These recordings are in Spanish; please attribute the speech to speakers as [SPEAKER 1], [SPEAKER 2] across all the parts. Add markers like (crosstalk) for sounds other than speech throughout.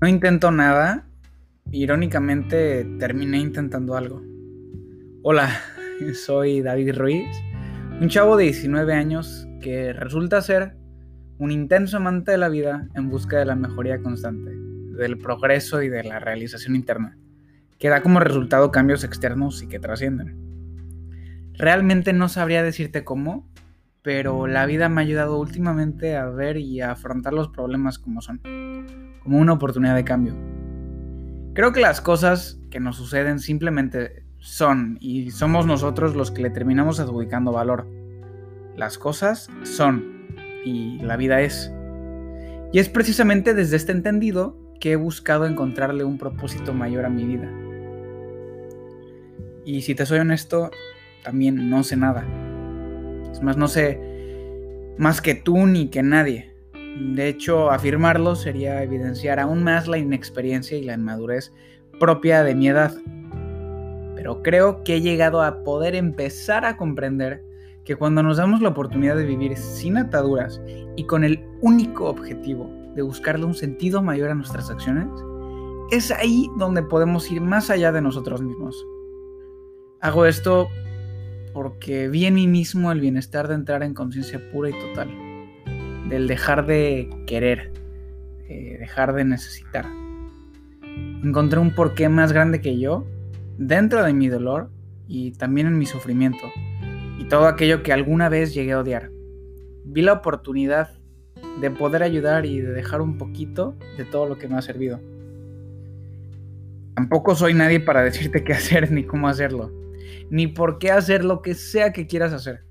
[SPEAKER 1] No intento nada, irónicamente terminé intentando algo. Hola, (laughs) soy David Ruiz, un chavo de 19 años que resulta ser un intenso amante de la vida en busca de la mejoría constante, del progreso y de la realización interna, que da como resultado cambios externos y que trascienden. Realmente no sabría decirte cómo, pero la vida me ha ayudado últimamente a ver y a afrontar los problemas como son, como una oportunidad de cambio. Creo que las cosas que nos suceden simplemente son y somos nosotros los que le terminamos adjudicando valor. Las cosas son y la vida es. Y es precisamente desde este entendido que he buscado encontrarle un propósito mayor a mi vida. Y si te soy honesto, también no sé nada. Es más, no sé más que tú ni que nadie. De hecho, afirmarlo sería evidenciar aún más la inexperiencia y la inmadurez propia de mi edad. Pero creo que he llegado a poder empezar a comprender que cuando nos damos la oportunidad de vivir sin ataduras y con el único objetivo de buscarle un sentido mayor a nuestras acciones, es ahí donde podemos ir más allá de nosotros mismos. Hago esto porque vi en mí mismo el bienestar de entrar en conciencia pura y total, del dejar de querer, dejar de necesitar. Encontré un porqué más grande que yo dentro de mi dolor y también en mi sufrimiento y todo aquello que alguna vez llegué a odiar. Vi la oportunidad de poder ayudar y de dejar un poquito de todo lo que me ha servido. Tampoco soy nadie para decirte qué hacer ni cómo hacerlo ni por qué hacer lo que sea que quieras hacer.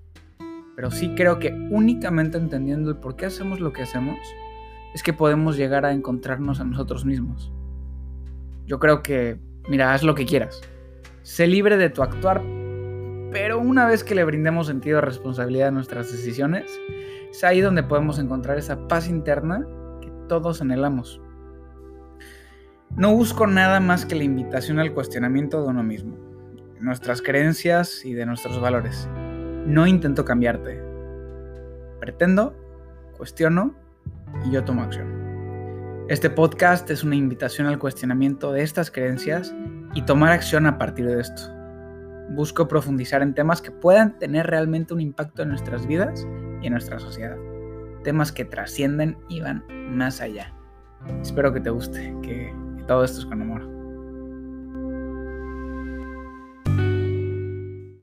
[SPEAKER 1] Pero sí creo que únicamente entendiendo el por qué hacemos lo que hacemos, es que podemos llegar a encontrarnos a nosotros mismos. Yo creo que, mira, haz lo que quieras. Sé libre de tu actuar, pero una vez que le brindemos sentido a responsabilidad a nuestras decisiones, es ahí donde podemos encontrar esa paz interna que todos anhelamos. No busco nada más que la invitación al cuestionamiento de uno mismo nuestras creencias y de nuestros valores. No intento cambiarte. Pretendo, cuestiono y yo tomo acción. Este podcast es una invitación al cuestionamiento de estas creencias y tomar acción a partir de esto. Busco profundizar en temas que puedan tener realmente un impacto en nuestras vidas y en nuestra sociedad. Temas que trascienden y van más allá. Espero que te guste, que todo esto es con amor.